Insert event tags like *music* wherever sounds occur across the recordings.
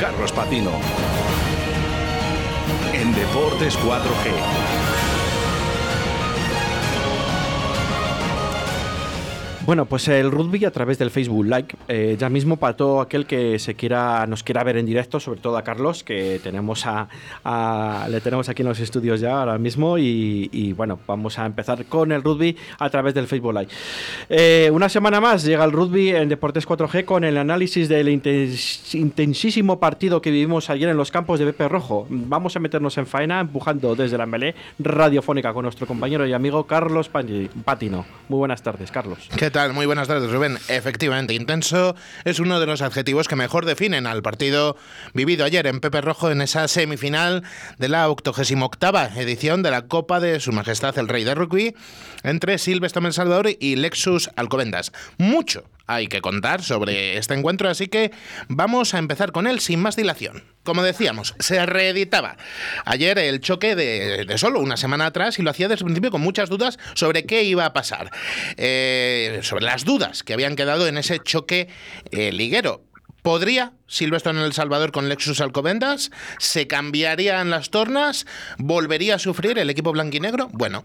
Carlos Patino. En Deportes 4G. Bueno, pues el rugby a través del Facebook Live. Eh, ya mismo para todo aquel que se quiera, nos quiera ver en directo, sobre todo a Carlos, que tenemos a, le tenemos aquí en los estudios ya ahora mismo. Y, bueno, vamos a empezar con el rugby a través del Facebook Live. Eh, una semana más llega el rugby en Deportes 4G con el análisis del intensísimo partido que vivimos ayer en los campos de Pepe Rojo. Vamos a meternos en faena empujando desde la melé radiofónica con nuestro compañero y amigo Carlos Patino. Muy buenas tardes, Carlos. ¿Qué tal? Muy buenas tardes, Rubén. Efectivamente, intenso es uno de los adjetivos que mejor definen al partido vivido ayer en Pepe Rojo en esa semifinal de la 88 edición de la Copa de Su Majestad el Rey de Rugby entre Silvestre Salvador y Lexus Alcobendas. Mucho hay que contar sobre este encuentro, así que vamos a empezar con él sin más dilación. Como decíamos, se reeditaba ayer el choque de, solo una semana atrás y lo hacía desde el principio con muchas dudas sobre qué iba a pasar, eh, sobre las dudas que habían quedado en ese choque eh, liguero. ¿Podría Silvestre en El Salvador con Lexus Alcobendas? ¿Se cambiarían las tornas? ¿Volvería a sufrir el equipo blanquinegro? Bueno,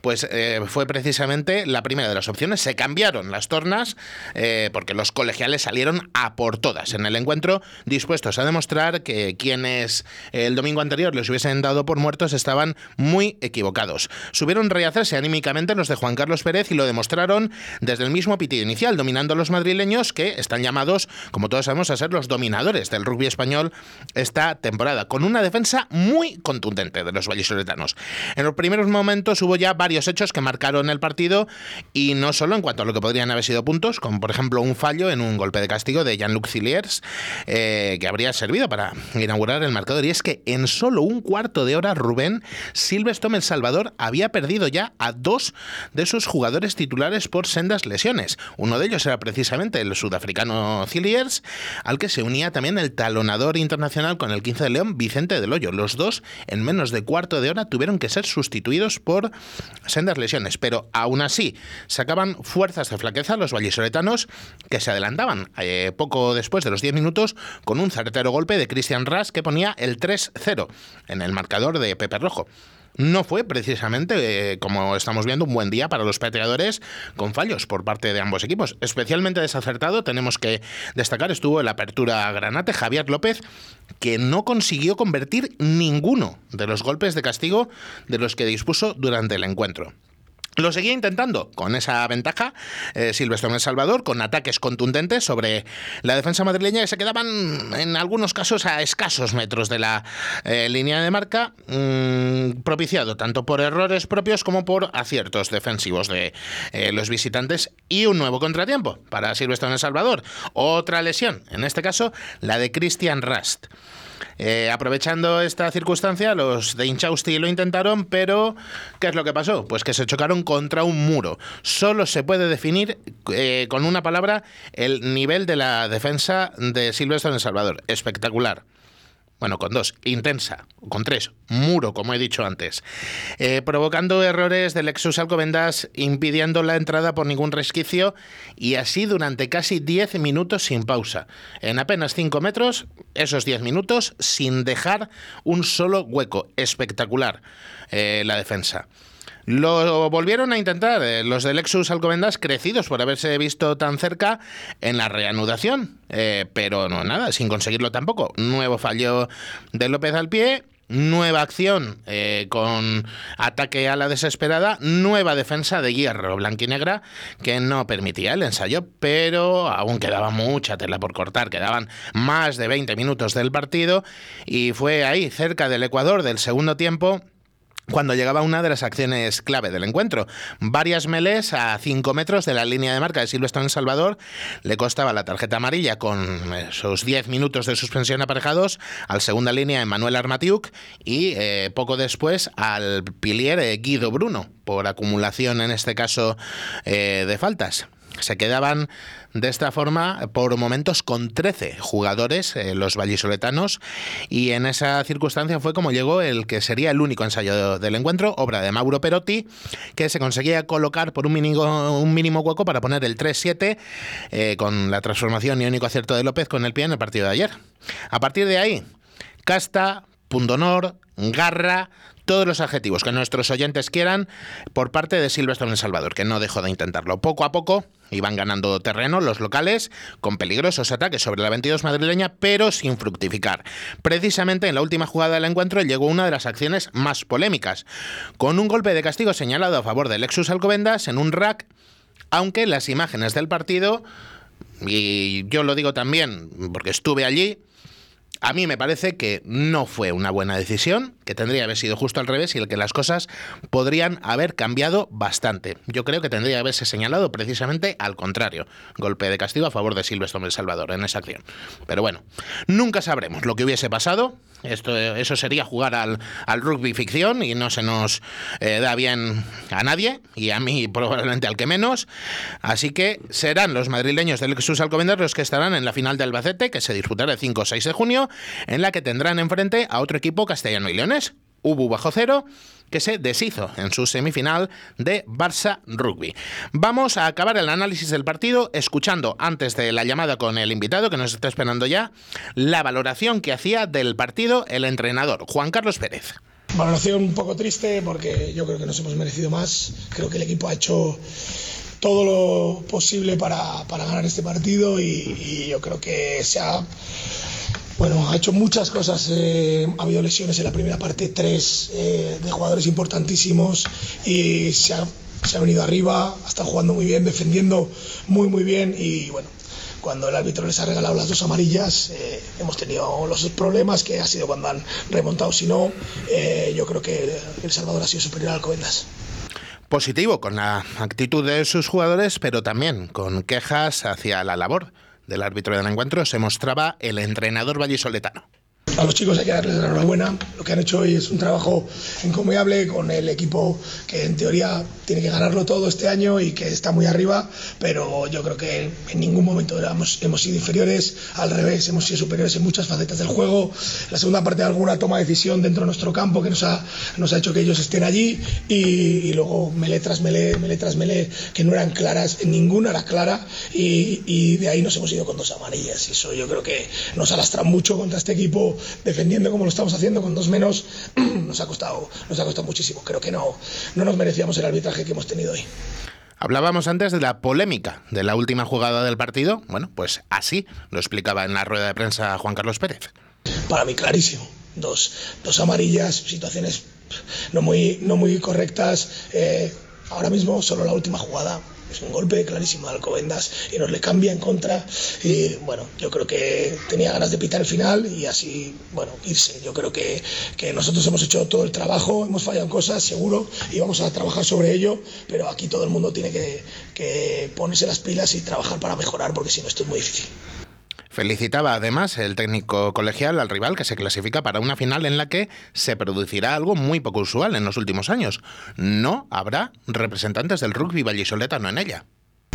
pues eh, fue precisamente la primera de las opciones. Se cambiaron las tornas eh, porque los colegiales salieron a por todas en el encuentro, dispuestos a demostrar que quienes el domingo anterior les hubiesen dado por muertos estaban muy equivocados. Subieron rehacerse anímicamente los de Juan Carlos Pérez y lo demostraron desde el mismo pitido inicial, dominando a los madrileños que están llamados, como todos sabemos, a ser los dominadores del rugby español esta temporada, con una defensa muy contundente de los vallisoletanos. En los primeros momentos hubo ya varios varios hechos que marcaron el partido y no solo en cuanto a lo que podrían haber sido puntos, como por ejemplo un fallo en un golpe de castigo de Jean-Luc Cilliers, eh, que habría servido para inaugurar el marcador. Y es que en solo un cuarto de hora, Rubén Silvestre El Salvador había perdido ya a dos de sus jugadores titulares por sendas lesiones. Uno de ellos era precisamente el sudafricano Cilliers, al que se unía también el talonador internacional con el 15 de León, Vicente del. Los dos, en menos de cuarto de hora, tuvieron que ser sustituidos por sendas lesiones, pero aún así sacaban fuerzas de flaqueza los vallisoletanos que se adelantaban eh, poco después de los 10 minutos con un certero golpe de Christian Ras que ponía el 3-0 en el marcador de Pepe Rojo no fue precisamente, eh, como estamos viendo, un buen día para los pateadores con fallos por parte de ambos equipos. Especialmente desacertado, tenemos que destacar, estuvo en la apertura Granate Javier López, que no consiguió convertir ninguno de los golpes de castigo de los que dispuso durante el encuentro. Lo seguía intentando con esa ventaja eh, Silvestre en El Salvador, con ataques contundentes sobre la defensa madrileña que se quedaban en algunos casos a escasos metros de la eh, línea de marca, mm, propiciado tanto por errores propios como por aciertos defensivos de eh, los visitantes y un nuevo contratiempo para Silvestre en El Salvador. Otra lesión, en este caso la de Christian Rust. Eh, aprovechando esta circunstancia, los de Inchausti lo intentaron, pero ¿qué es lo que pasó? Pues que se chocaron contra un muro. Solo se puede definir eh, con una palabra el nivel de la defensa de Silvestre en El Salvador. Espectacular bueno, con dos, intensa, con tres, muro, como he dicho antes, eh, provocando errores del Lexus Alcobendas, impidiendo la entrada por ningún resquicio y así durante casi 10 minutos sin pausa. En apenas 5 metros, esos 10 minutos sin dejar un solo hueco. Espectacular eh, la defensa. Lo volvieron a intentar eh, los de Lexus Alcobendas, crecidos por haberse visto tan cerca en la reanudación, eh, pero no nada, sin conseguirlo tampoco. Nuevo fallo de López al pie nueva acción eh, con ataque a la desesperada, nueva defensa de hierro blanquinegra que no permitía el ensayo, pero aún quedaba mucha tela por cortar, quedaban más de 20 minutos del partido y fue ahí, cerca del Ecuador del segundo tiempo, cuando llegaba una de las acciones clave del encuentro. Varias melés a 5 metros de la línea de marca de Silvestre en Salvador le costaba la tarjeta amarilla con esos 10 minutos de suspensión aparejados al segunda línea Manuel Armatiuk y eh, poco después al pilier eh, Guido Bruno por acumulación en este caso eh, de faltas. Se quedaban de esta forma por momentos con 13 jugadores, eh, los vallisoletanos, y en esa circunstancia fue como llegó el que sería el único ensayo del encuentro, obra de Mauro Perotti, que se conseguía colocar por un mínimo, un mínimo hueco para poner el 3-7 eh, con la transformación y único acierto de López con el pie en el partido de ayer. A partir de ahí, casta, pundonor, garra, todos los adjetivos que nuestros oyentes quieran por parte de Silvestre en El Salvador, que no dejó de intentarlo. Poco a poco iban ganando terreno los locales con peligrosos ataques sobre la 22 madrileña, pero sin fructificar. Precisamente en la última jugada del encuentro llegó una de las acciones más polémicas, con un golpe de castigo señalado a favor del Lexus Alcobendas en un rack, aunque las imágenes del partido, y yo lo digo también porque estuve allí, a mí me parece que no fue una buena decisión, que tendría que haber sido justo al revés y el que las cosas podrían haber cambiado bastante. Yo creo que tendría que haberse señalado precisamente al contrario. Golpe de castigo a favor de Silvestre El Salvador en esa acción. Pero bueno, nunca sabremos lo que hubiese pasado. Esto, eso sería jugar al, rugby ficción y no se nos eh, da bien a nadie y a mí probablemente al que menos. Así que serán los madrileños del Jesús Alcobendas los que estarán en la final del Albacete, que se disputará el 5 o 6 de junio, en la que tendrán enfrente a otro equipo castellano y leones, Ubu bajo cero, que se deshizo en su semifinal de Barça Rugby. Vamos a acabar el análisis del partido escuchando, antes de la llamada con el invitado que nos está esperando ya, la valoración que hacía del partido el entrenador Juan Carlos Pérez. Valoración un poco triste porque yo creo que nos hemos merecido más. Creo que el equipo ha hecho todo lo posible para, ganar este partido y, y yo creo que se ha bueno, ha hecho muchas cosas. Eh, ha habido lesiones en la primera parte, tres eh, de jugadores importantísimos y se ha, venido arriba, ha estado jugando muy bien, defendiendo muy, muy bien y bueno. Cuando el árbitro les ha regalado las dos amarillas, eh, hemos tenido los problemas que ha sido cuando han remontado. Si no, yo creo que El Salvador ha sido superior al Covendas positivo con la actitud de sus jugadores, pero también con quejas hacia la labor del árbitro del encuentro se mostraba el entrenador vallisoletano. A los chicos hay que darles la enhorabuena. Lo que han hecho hoy es un trabajo encomiable con el equipo que en teoría tiene que ganarlo todo este año y que está muy arriba, pero yo creo que en ningún momento hemos sido inferiores, al revés, hemos sido superiores en muchas facetas del juego. La segunda parte de alguna toma de decisión dentro de nuestro campo que nos ha, nos ha hecho que ellos estén allí y, luego melé tras melé, melé tras melé, que no eran claras, ninguna era clara y, y de ahí nos hemos ido con dos amarillas. Y eso yo creo que nos alastra mucho contra este equipo defendiendo como lo estamos haciendo con dos menos, *clears throat* nos ha costado, nos ha costado muchísimo. Creo que no, no nos merecíamos el arbitraje que hemos tenido hoy. Hablábamos antes de la polémica de la última jugada del partido. Bueno, pues así lo explicaba en la rueda de prensa Juan Carlos Pérez. Para mí clarísimo. Dos, dos amarillas, situaciones no muy, no muy correctas. Eh, ahora mismo solo la última jugada es un golpe clarísimo de Alcobendas y nos le cambia en contra. Y bueno, yo creo que tenía ganas de pitar el final y así, bueno, irse. Yo creo que, que nosotros hemos hecho todo el trabajo, hemos fallado en cosas, seguro, y vamos a trabajar sobre ello, pero aquí todo el mundo tiene que, que ponerse las pilas y trabajar para mejorar, porque si no, esto es muy difícil. Felicitaba además el técnico colegial al rival que se clasifica para una final en la que se producirá algo muy poco usual en los últimos años. No habrá representantes del rugby vallisoletano en ella.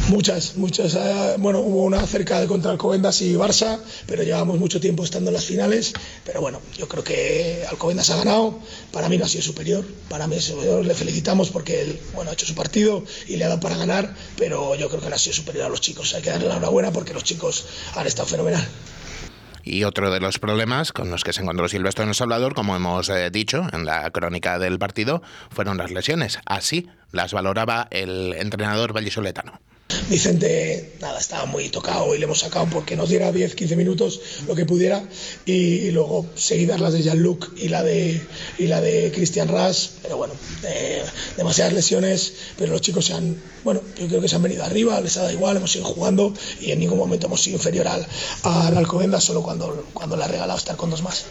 Muchas, muchas. Eh, bueno, hubo una cerca de contra Alcobendas y Barça, pero llevamos mucho tiempo estando en las finales. Pero bueno, yo creo que Alcobendas ha ganado. Para mí no ha sido superior. Para mí es superior. Le felicitamos porque él bueno, ha hecho su partido y le ha dado para ganar. Pero yo creo que no ha sido superior a los chicos. Hay que darle la enhorabuena porque los chicos han estado fenomenal. Y otro de los problemas con los que se encontró Silvestre en El Salvador, como hemos eh, dicho en la crónica del partido, fueron las lesiones. Así las valoraba el entrenador vallisoletano. Vicente, nada, estaba muy tocado y le hemos sacado porque nos diera 10, 15 minutos lo que pudiera y, luego seguidas las de Jean-Luc y la de, y la de Christian Ras, pero bueno, eh, demasiadas lesiones, pero los chicos se han, bueno, yo creo que se han venido arriba, les ha dado igual, hemos ido jugando y en ningún momento hemos sido inferior al, al Alcobendas, solo cuando, cuando le ha regalado estar con dos más.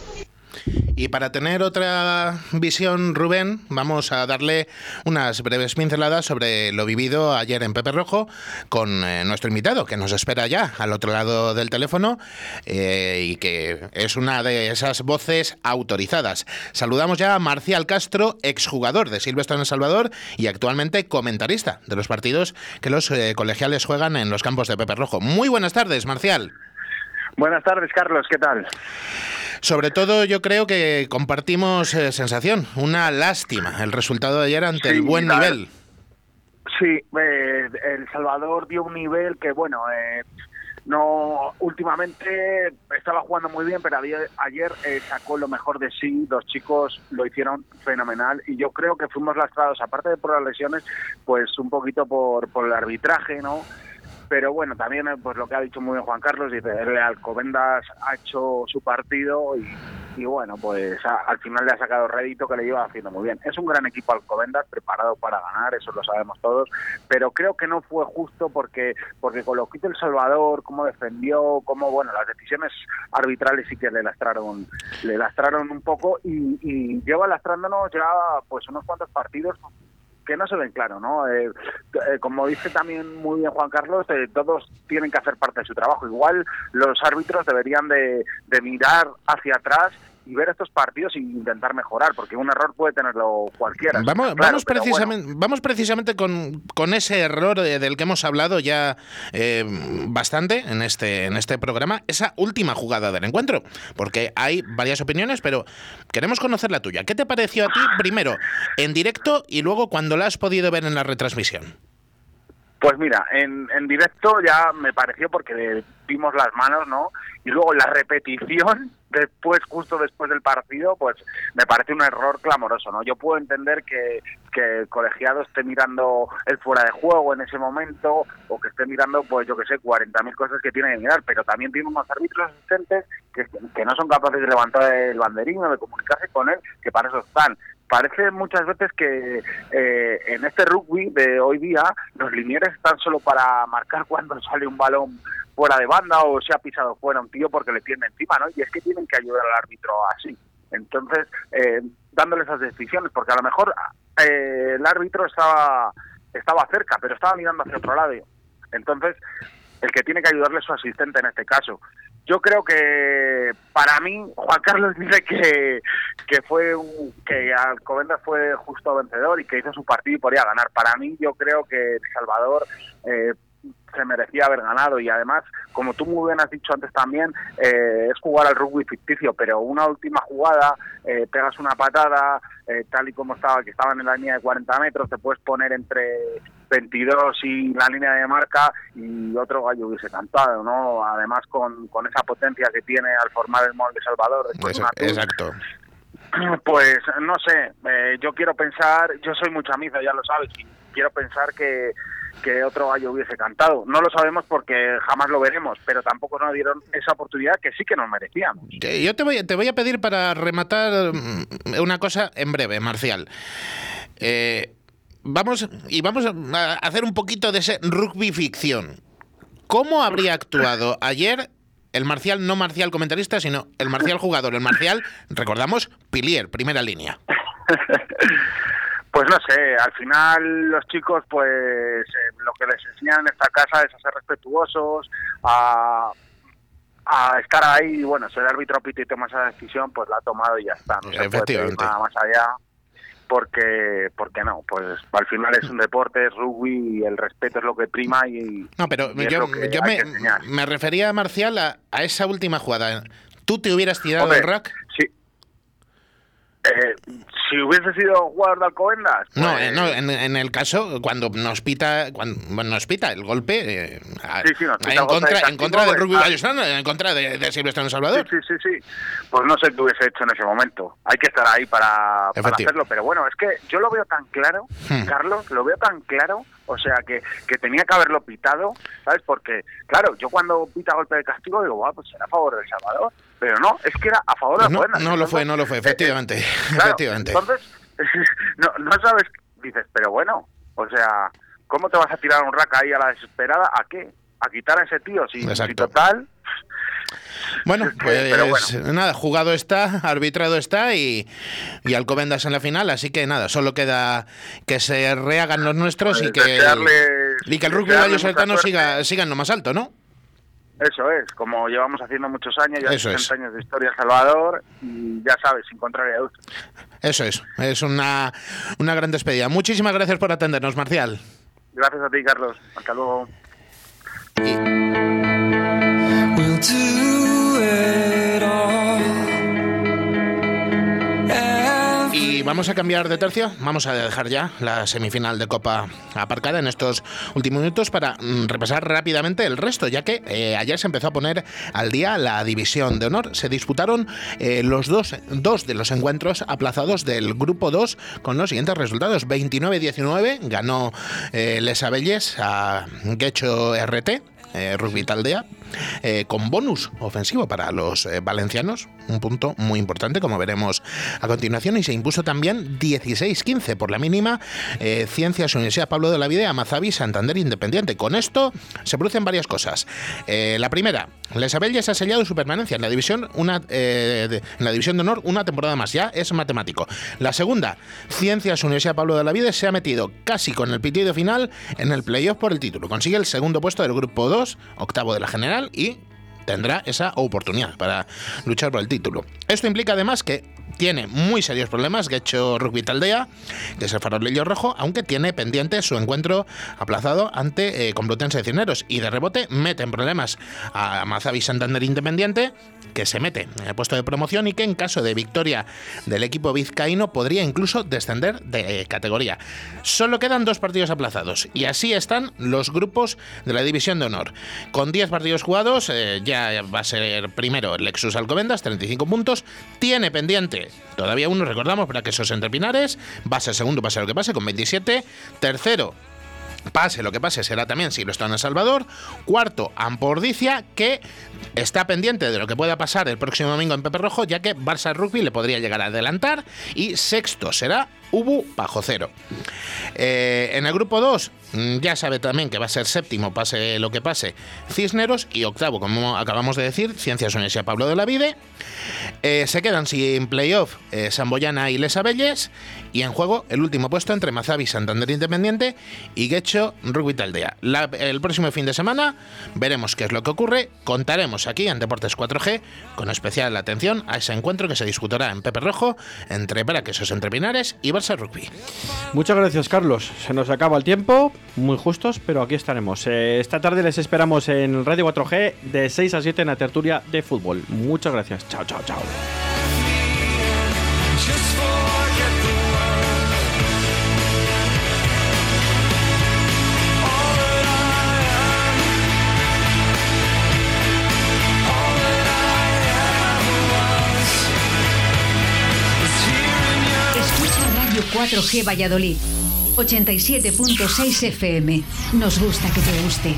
Y para tener otra visión, Rubén, vamos a darle unas breves pinceladas sobre lo vivido ayer en Pepe Rojo con eh, nuestro invitado, que nos espera ya al otro lado del teléfono eh, y que es una de esas voces autorizadas. Saludamos ya a Marcial Castro, exjugador de Silvestre en El Salvador y actualmente comentarista de los partidos que los eh, colegiales juegan en los campos de Pepe Rojo. Muy buenas tardes, Marcial. Buenas tardes, Carlos, ¿qué tal? Sobre todo yo creo que compartimos eh, sensación, una lástima el resultado de ayer ante el buen nivel. Sí, eh, El Salvador dio un nivel que, bueno, eh, no últimamente estaba jugando muy bien, pero ayer, sacó lo mejor de sí, los chicos lo hicieron fenomenal y yo creo que fuimos lastrados, aparte de por las lesiones, pues un poquito por, por el arbitraje, ¿no? Pero bueno, también pues lo que ha dicho muy bien Juan Carlos, dice, el Alcobendas ha hecho su partido y, bueno, pues al final le ha sacado rédito que le iba haciendo muy bien. Es un gran equipo Alcobendas, preparado para ganar, eso lo sabemos todos, pero creo que no fue justo porque porque con lo que hizo El Salvador, cómo defendió, cómo, bueno, las decisiones arbitrales sí que le lastraron, le lastraron un poco y, y lleva lastrándonos ya pues unos cuantos partidos que no se ven claro, ¿no? Eh, eh, como dice también muy bien Juan Carlos, eh, todos tienen que hacer parte de su trabajo. Igual los árbitros deberían de, de mirar hacia atrás y ver estos partidos e intentar mejorar, porque un error puede tenerlo cualquiera. Vamos, vamos, precisamente, vamos precisamente con, con ese error del que hemos hablado ya eh, bastante en este, en este programa, esa última jugada del encuentro, porque hay varias opiniones, pero queremos conocer la tuya. ¿Qué te pareció a ti primero en directo y luego cuando la has podido ver en la retransmisión? Pues mira, en, en directo ya me pareció porque vimos las manos, ¿no? Y luego la repetición después, justo después del partido, pues me parece un error clamoroso, ¿no? Yo puedo entender que, que el colegiado esté mirando el fuera de juego en ese momento o que esté mirando, pues yo que sé, 40.000 cosas que tiene que mirar, pero también tiene unos árbitros asistentes que, que no son capaces de levantar el banderín o de comunicarse con él, que para eso están parece muchas veces que eh, en este rugby de hoy día los linieres están solo para marcar *laughs* cuando sale un balón fuera de banda o se ha pisado fuera un tío porque le tiene encima, ¿no? Y es que tienen que ayudar al árbitro así. Entonces, eh, dándole esas decisiones, porque a lo mejor eh, el árbitro estaba, estaba cerca, pero estaba mirando hacia otro lado. Entonces, el que tiene que ayudarle es su asistente en este caso. Yo creo que para mí Juan Carlos *laughs* dice que, que fue un, que Alcobendas fue justo vencedor y que hizo su partido y podía ganar. Para mí yo creo que El Salvador eh, se merecía haber ganado y además, como tú muy bien has dicho antes también, eh, es jugar al rugby ficticio, pero una última jugada, eh, pegas una patada, eh, tal y como estaba, que estaban en la línea de 40 metros, te puedes poner entre 22 y la línea de marca y otro gallo hubiese cantado, ¿no? Además con, con esa potencia que tiene al formar el molde Salvador. exacto. *clears throat* Pues no sé, yo quiero pensar, yo soy mucho amigo, ya lo sabes, y quiero pensar que que otro gallo hubiese cantado. No lo sabemos porque jamás lo veremos, pero tampoco nos dieron esa oportunidad que sí que nos merecíamos. Yo te voy, te voy a pedir para rematar mm, una cosa en breve, Marcial. Eh, vamos y vamos a hacer un poquito de ese rugby ficción. ¿Cómo habría actuado ayer el marcial, no marcial comentarista, sino el marcial jugador? El marcial, recordamos, Pilier, primera línea. *laughs* Pues no sé, al final los chicos pues eh, lo que les enseñan en esta casa es a ser respetuosos, a, a estar ahí y bueno, si el árbitro pito y toma esa decisión, pues la ha tomado y ya está, no se puede nada más allá porque porque no pues al final es un deporte es rugby y el respeto es lo que prima y no pero yo, yo me, me, refería Marcial a, a, esa última jugada. Tú te hubieras tirado el rack eh, si hubiese sido jugador de Alcobendas. No, eh, no en, el caso, cuando nos pita cuando nos pita el golpe. Eh, en, contra, en contra del Rugby Vallesolano, en contra de, de Silvestre Salvador. Sí, sí, sí, Pues no sé qué hubiese hecho en ese momento. Hay que estar ahí para, hacerlo. Pero bueno, es que yo lo veo tan claro, hmm. Carlos, lo veo tan claro. O sea, que, que tenía que haberlo pitado, ¿sabes? Porque, claro, yo cuando pita golpe de castigo digo, pues será a favor del Salvador pero no, es que era a favor de pues no, No lo fue, no lo fue, efectivamente. efectivamente. Entonces, *laughs* no, no sabes, dices, pero bueno, o sea, ¿cómo te vas a tirar un rack ahí a la desesperada? ¿A qué? a quitar a ese tío, si, si total... *laughs* Bueno, pues nada, jugado está, arbitrado está y, y Alcobendas en la final, así que nada, solo queda que se rehagan los nuestros y pues que, y que el rugby vallisoletano siga, siga en lo más alto, ¿no? Eso es, como llevamos haciendo muchos años, ya 60 años de historia Salvador, y ya sabes, sin contraria Eso es, es una, una gran despedida. Muchísimas gracias por atendernos, Marcial. Gracias a ti, Carlos. Hasta luego. Vamos a cambiar de tercio, vamos a dejar ya la semifinal de Copa aparcada en estos últimos minutos para mm, repasar rápidamente el resto, ya que eh, ayer se empezó a poner al día la división de honor. Se disputaron eh, los dos, dos de los encuentros aplazados del grupo 2 con los siguientes resultados. 29-19 ganó eh, Les Abelles a Guecho RT, Rugby Taldea. Eh, con bonus ofensivo para los eh, valencianos, un punto muy importante, como veremos a continuación, y se impuso también 16-15 por la mínima eh, Ciencias Universidad Pablo de la Vida, Amazabi, Santander Independiente. Con esto se producen varias cosas. la primera, Les ya se ha sellado su permanencia en la división, una, en la división de honor una temporada más, ya es matemático. La segunda, Ciencias Universidad Pablo de la Vida se ha metido casi con el pitido final en el playoff por el título. Consigue el segundo puesto del grupo 2, octavo de la general y tendrá esa oportunidad para luchar por el título. Esto implica además que tiene muy serios problemas hecho Rugby Taldea, que es el farolillo rojo, aunque tiene pendiente su encuentro aplazado ante eh, Complutense de Cineros y de rebote mete en problemas a Mazavi Santander Independiente, que se mete en el puesto de promoción y que en caso de victoria del equipo vizcaíno podría incluso descender de eh, categoría. Solo quedan dos partidos aplazados y así están los grupos de la División de Honor. Con 10 partidos jugados, eh, ya va a ser primero Lexus Alcobendas, 35 puntos, tiene pendiente Todavía uno, recordamos, para que esos entre Pinares. Ser segundo, pase lo que pase, con 27. Tercero, pase lo que pase, será también si lo está en El Salvador. Cuarto, Ampordicia, que está pendiente de lo que pueda pasar el próximo domingo en Pepe Rojo, ya que Barça Rugby le podría llegar a adelantar. Y sexto será Ubu bajo cero. Eh, en el grupo 2, mm, ya sabe también que va a ser séptimo, pase lo que pase, Cisneros. Y octavo, como acabamos de decir, Ciencias Universidad Pablo de la Vide. Eh, se quedan sin playoff eh, Samboyana y Les Abelles. Y en juego el último puesto entre Mazavi, Santander Independiente y Guecho Rugby Taldea. el próximo fin de semana veremos qué es lo que ocurre. Contaremos aquí en Deportes 4G con especial atención a ese encuentro que se disputará en Pepe Rojo entre Braquesos Entre Pinares y Rugby. Muchas gracias, Carlos. Se nos acaba el tiempo, muy justos, pero aquí estaremos. Eh, esta tarde les esperamos en Radio 4G de 6 a 7 en la tertulia de fútbol. Muchas gracias. Chao, chao, chao. 4G Valladolid. 87.6 FM. Nos gusta que te guste.